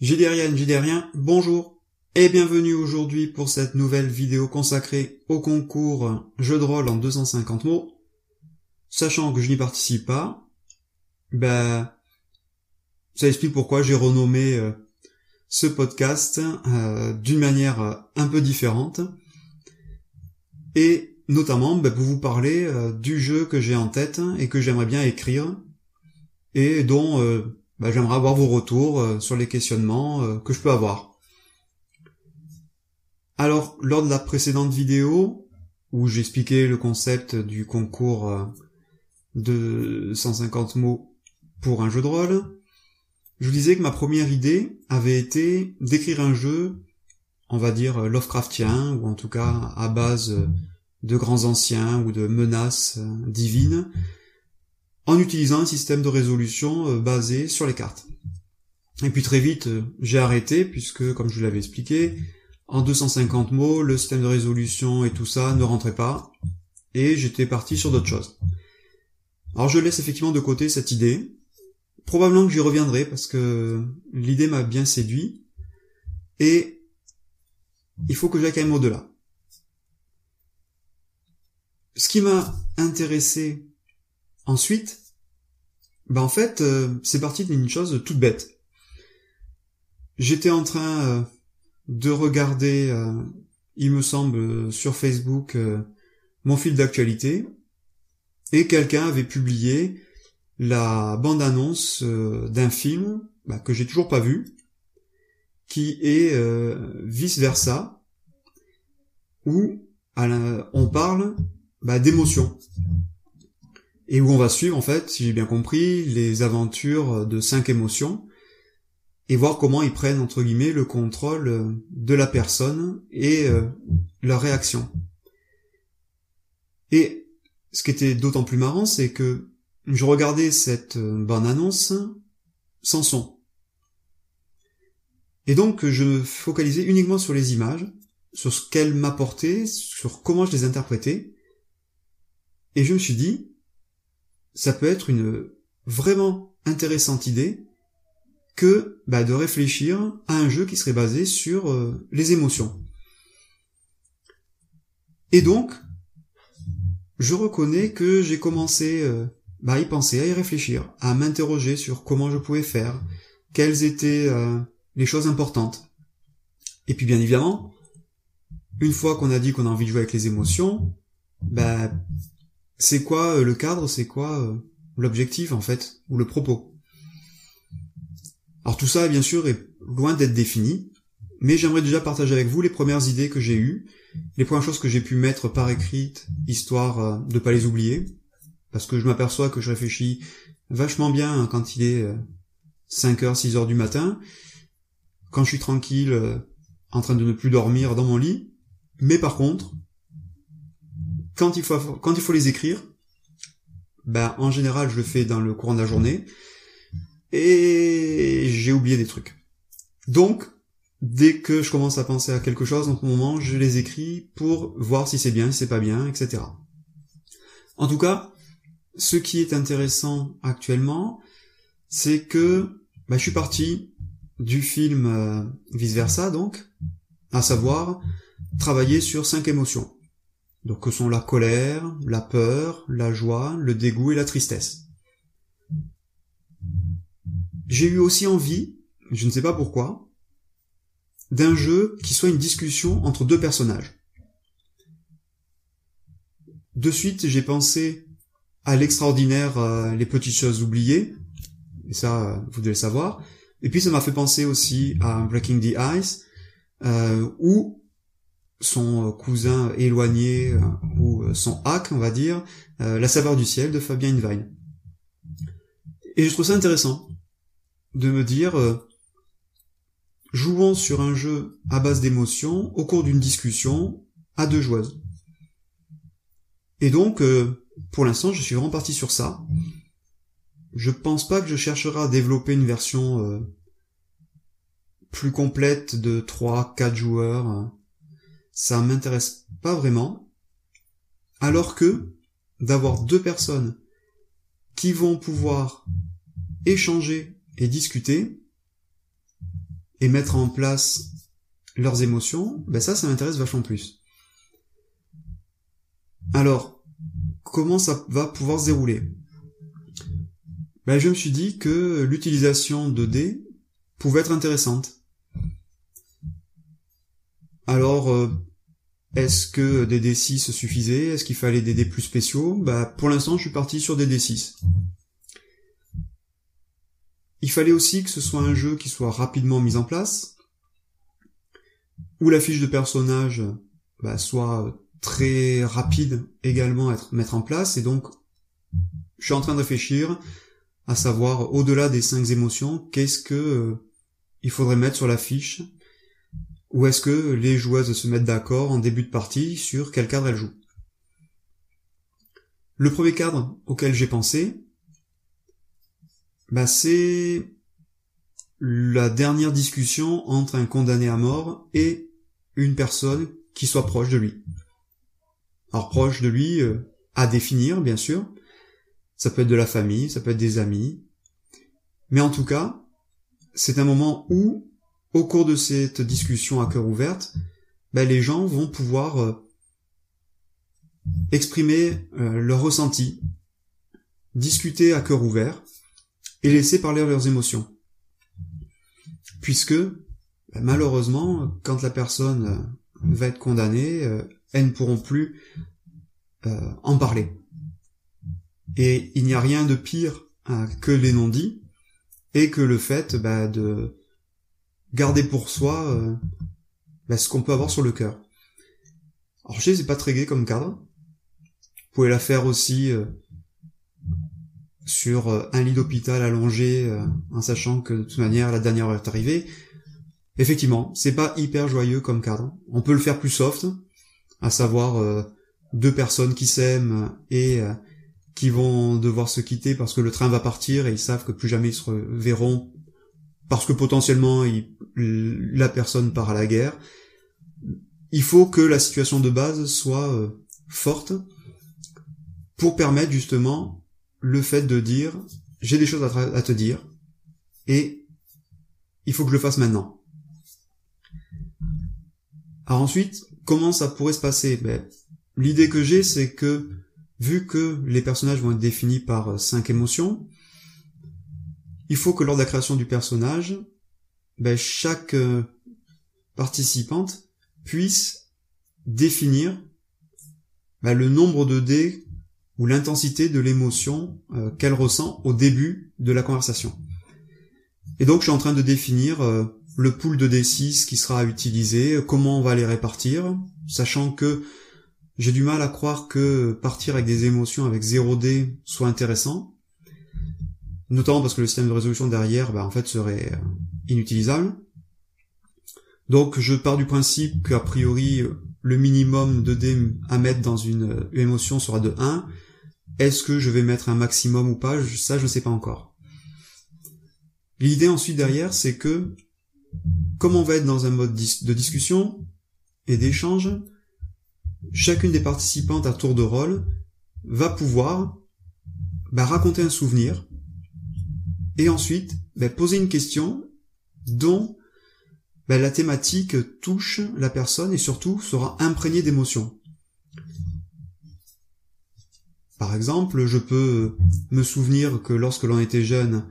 Gidérienne, Gidérien, bonjour et bienvenue aujourd'hui pour cette nouvelle vidéo consacrée au concours jeu de rôle en 250 mots. Sachant que je n'y participe pas, ben, ça explique pourquoi j'ai renommé euh, ce podcast euh, d'une manière euh, un peu différente. Et notamment ben, pour vous parler du jeu que j'ai en tête et que j'aimerais bien écrire et dont bah, j'aimerais avoir vos retours euh, sur les questionnements euh, que je peux avoir. Alors, lors de la précédente vidéo, où j'expliquais le concept du concours euh, de 150 mots pour un jeu de rôle, je vous disais que ma première idée avait été d'écrire un jeu, on va dire Lovecraftien, ou en tout cas à base de grands anciens ou de menaces divines, en utilisant un système de résolution euh, basé sur les cartes. Et puis très vite, euh, j'ai arrêté, puisque, comme je vous l'avais expliqué, en 250 mots, le système de résolution et tout ça ne rentrait pas, et j'étais parti sur d'autres choses. Alors je laisse effectivement de côté cette idée, probablement que j'y reviendrai, parce que l'idée m'a bien séduit, et il faut que j'aille quand même au-delà. Ce qui m'a intéressé ensuite, bah en fait, euh, c'est parti d'une chose toute bête. J'étais en train euh, de regarder, euh, il me semble, sur Facebook, mon fil d'actualité, et quelqu'un avait publié la bande-annonce d'un film bah, que j'ai toujours pas vu, qui est vice versa, où on parle bah, d'émotion et où on va suivre en fait, si j'ai bien compris, les aventures de cinq émotions et voir comment ils prennent entre guillemets le contrôle de la personne et euh, leur réaction. Et ce qui était d'autant plus marrant, c'est que je regardais cette euh, bande-annonce sans son. Et donc je me focalisais uniquement sur les images, sur ce qu'elles m'apportaient, sur comment je les interprétais, et je me suis dit, ça peut être une vraiment intéressante idée que bah, de réfléchir à un jeu qui serait basé sur euh, les émotions. Et donc, je reconnais que j'ai commencé euh, bah, à y penser, à y réfléchir, à m'interroger sur comment je pouvais faire, quelles étaient euh, les choses importantes. Et puis bien évidemment, une fois qu'on a dit qu'on a envie de jouer avec les émotions, bah, c'est quoi euh, le cadre, c'est quoi euh, l'objectif en fait, ou le propos? Alors tout ça, bien sûr, est loin d'être défini, mais j'aimerais déjà partager avec vous les premières idées que j'ai eues, les premières choses que j'ai pu mettre par écrite, histoire euh, de pas les oublier, parce que je m'aperçois que je réfléchis vachement bien quand il est 5h, 6h du matin, quand je suis tranquille, en train de ne plus dormir dans mon lit, mais par contre, quand il faut, quand il faut les écrire, ben, en général, je le fais dans le courant de la journée, et j'ai oublié des trucs. Donc, dès que je commence à penser à quelque chose, en ce moment, je les écris pour voir si c'est bien, si c'est pas bien, etc. En tout cas, ce qui est intéressant actuellement, c'est que ben, je suis parti du film euh, vice versa, donc, à savoir travailler sur cinq émotions. Donc que sont la colère, la peur, la joie, le dégoût et la tristesse. J'ai eu aussi envie, je ne sais pas pourquoi, d'un jeu qui soit une discussion entre deux personnages. De suite, j'ai pensé à l'extraordinaire euh, Les petites choses oubliées, et ça, euh, vous devez le savoir. Et puis ça m'a fait penser aussi à Breaking the Ice, euh, où son euh, cousin éloigné euh, ou euh, son hack, on va dire, La saveur du ciel de Fabien Invine. Et je trouve ça intéressant de me dire jouons sur un jeu à base d'émotions au cours d'une discussion à deux joueuses. Et donc, pour l'instant, je suis vraiment parti sur ça. Je pense pas que je chercherai à développer une version plus complète de 3, 4 joueurs ça m'intéresse pas vraiment, alors que d'avoir deux personnes qui vont pouvoir échanger et discuter, et mettre en place leurs émotions, ben ça, ça m'intéresse vachement plus. Alors, comment ça va pouvoir se dérouler? Ben, Je me suis dit que l'utilisation de dés pouvait être intéressante. Alors, euh, est-ce que des D6 suffisaient? Est-ce qu'il fallait des dés plus spéciaux? Bah, pour l'instant, je suis parti sur des D6. Il fallait aussi que ce soit un jeu qui soit rapidement mis en place, où la fiche de personnage bah, soit très rapide également à être, mettre en place, et donc je suis en train de réfléchir à savoir, au-delà des cinq émotions, qu'est-ce que euh, il faudrait mettre sur la fiche, ou est-ce que les joueuses se mettent d'accord en début de partie sur quel cadre elles jouent? Le premier cadre auquel j'ai pensé, bah c'est la dernière discussion entre un condamné à mort et une personne qui soit proche de lui. Alors proche de lui euh, à définir, bien sûr. Ça peut être de la famille, ça peut être des amis. Mais en tout cas, c'est un moment où, au cours de cette discussion à cœur ouverte, ben, les gens vont pouvoir euh, exprimer euh, leurs ressentis, discuter à cœur ouvert et laisser parler leurs émotions. Puisque, ben, malheureusement, quand la personne va être condamnée, elles ne pourront plus euh, en parler. Et il n'y a rien de pire hein, que les non-dits et que le fait bah, de garder pour soi euh, bah, ce qu'on peut avoir sur le cœur. Sais, c'est pas très gai comme cadre. Vous pouvez la faire aussi euh, sur un lit d'hôpital allongé, en sachant que de toute manière la dernière est arrivée. Effectivement, c'est pas hyper joyeux comme cadre. On peut le faire plus soft, à savoir euh, deux personnes qui s'aiment et euh, qui vont devoir se quitter parce que le train va partir et ils savent que plus jamais ils se reverront parce que potentiellement la personne part à la guerre. Il faut que la situation de base soit euh, forte pour permettre justement le fait de dire j'ai des choses à, te dire et il faut que je le fasse maintenant. Alors ensuite, comment ça pourrait se passer? Ben, L'idée que j'ai, c'est que, vu que les personnages vont être définis par euh, cinq émotions, il faut que lors de la création du personnage, ben, chaque euh, participante puisse définir ben, le nombre de dés ou l'intensité de l'émotion euh, qu'elle ressent au début de la conversation. Et donc je suis en train de définir le pool de D6 qui sera utilisé, comment on va les répartir, sachant que j'ai du mal à croire que partir avec des émotions avec 0 D soit intéressant, notamment parce que le système de résolution derrière, bah, en fait, serait euh, inutilisable. Donc je pars du principe qu'a priori le minimum de dés à mettre dans une, euh, émotion sera de 1. Est-ce que je vais mettre un maximum ou pas? Ça, je ne sais pas encore. L'idée ensuite derrière, c'est que comme on va être dans un mode de discussion et d'échange, chacune des participantes à tour de rôle va pouvoir bah, raconter un souvenir et ensuite bah, poser une question dont bah, la thématique touche la personne et surtout sera imprégnée d'émotions. Par exemple, je peux me souvenir que lorsque l'on était jeune,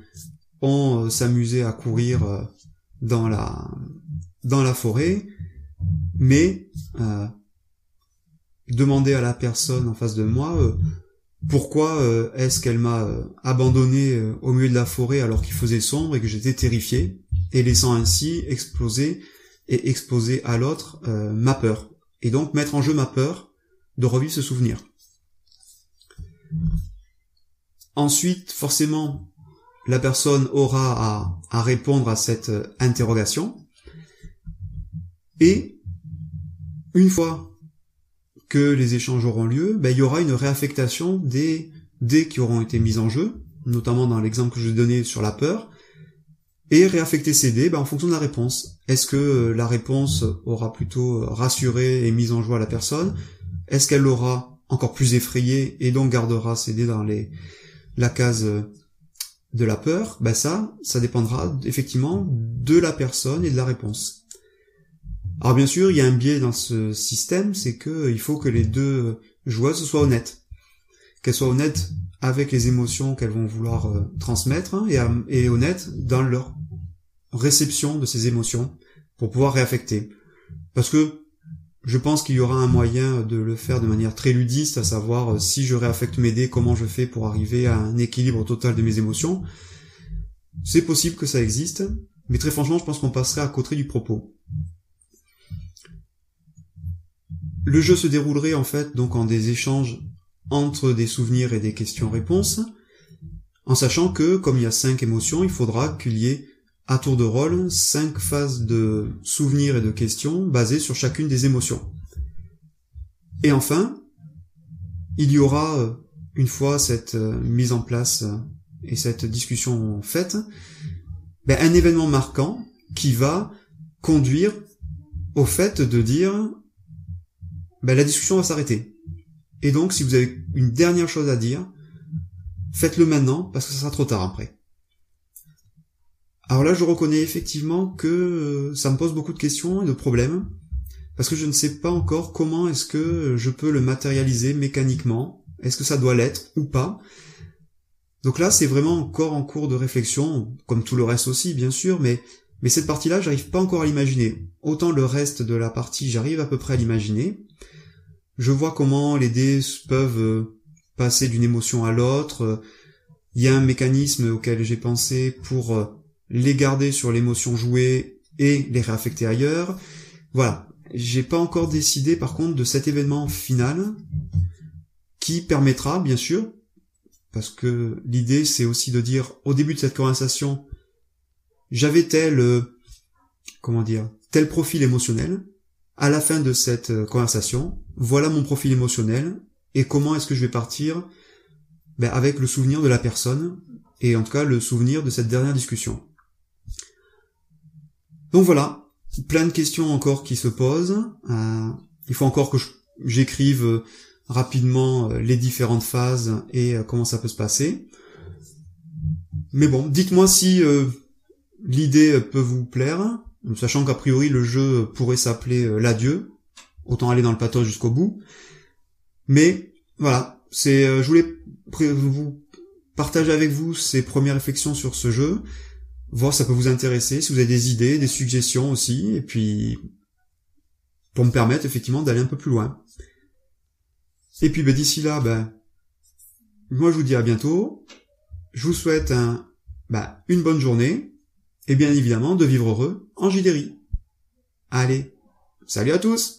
on euh, s'amusait à courir euh, dans la forêt, mais euh, demander à la personne en face de moi pourquoi euh, est-ce qu'elle m'a euh, abandonné au milieu de la forêt alors qu'il faisait sombre et que j'étais terrifié, et laissant ainsi exploser et exposer à l'autre ma peur, et donc mettre en jeu ma peur de revivre ce souvenir. Ensuite, forcément, la personne aura à, répondre à cette euh, interrogation. Et une fois que les échanges auront lieu, ben, il y aura une réaffectation des dés qui auront été mis en jeu, notamment dans l'exemple que je donné sur la peur, et réaffecter ces dés ben, en fonction de la réponse. Est-ce que euh, la réponse aura plutôt rassuré et mis en joie la personne? Est-ce qu'elle l'aura encore plus effrayé et donc gardera ses dés dans les, la case euh, de la peur, ben ça, ça dépendra effectivement de la personne et de la réponse. Alors bien sûr, il y a un biais dans ce système, c'est que il faut que les deux joueuses soient honnêtes. Qu'elles soient honnêtes avec les émotions qu'elles vont vouloir euh, transmettre hein, et, et honnêtes dans leur réception de ces émotions pour pouvoir réaffecter. Parce que je pense qu'il y aura un moyen de le faire de manière très ludiste, à savoir euh, si je réaffecte mes dés, comment je fais pour arriver à un équilibre total de mes émotions. C'est possible que ça existe, mais très franchement, je pense qu'on passerait à côté du propos. Le jeu se déroulerait en fait donc en des échanges entre des souvenirs et des questions-réponses, en sachant que, comme il y a cinq émotions, il faudra qu'il y ait à tour de rôle cinq phases de souvenirs et de questions basées sur chacune des émotions. Et enfin, il y aura, euh, une fois cette euh, mise en place euh, et cette discussion faite, ben, un événement marquant qui va conduire au fait de dire ben, la discussion va s'arrêter. Et donc, si vous avez une dernière chose à dire, faites-le maintenant parce que ça sera trop tard après. Alors là, je reconnais effectivement que euh, ça me pose beaucoup de questions et de problèmes, parce que je ne sais pas encore comment est-ce que je peux le matérialiser mécaniquement, est-ce que ça doit l'être ou pas? Donc là, c'est vraiment encore en cours de réflexion, comme tout le reste aussi, bien sûr, mais, mais cette partie-là, j'arrive pas encore à l'imaginer. Autant le reste de la partie, j'arrive à peu près à l'imaginer. Je vois comment les dés peuvent euh, passer d'une émotion à l'autre. Il y a un mécanisme auquel j'ai pensé pour euh, les garder sur l'émotion jouée et les réaffecter ailleurs. Voilà. J'ai pas encore décidé par contre de cet événement final qui permettra, bien sûr, parce que l'idée c'est aussi de dire au début de cette conversation, j'avais tel, euh, comment dire, tel profil émotionnel. À la fin de cette euh, conversation, voilà mon profil émotionnel et comment est-ce que je vais partir ben, avec le souvenir de la personne et en tout cas le souvenir de cette dernière discussion. Donc voilà, plein de questions encore qui se posent. Euh, il faut encore que j'écrive euh, rapidement les différentes phases et comment ça peut se passer. Mais bon, dites-moi si l'idée peut vous plaire, sachant qu'a priori le jeu pourrait s'appeler l'adieu. Autant aller dans le pathos jusqu'au bout. Mais voilà, c'est, je voulais vous partager avec vous ces premières réflexions sur ce jeu voir si ça peut vous intéresser, si vous avez des idées, des suggestions aussi, et puis pour me permettre effectivement d'aller un peu plus loin. Et puis ben, d'ici là, ben, moi je vous dis à bientôt. Je vous souhaite un, ben, une bonne journée, et bien évidemment de vivre heureux en Jidéry. Allez, salut à tous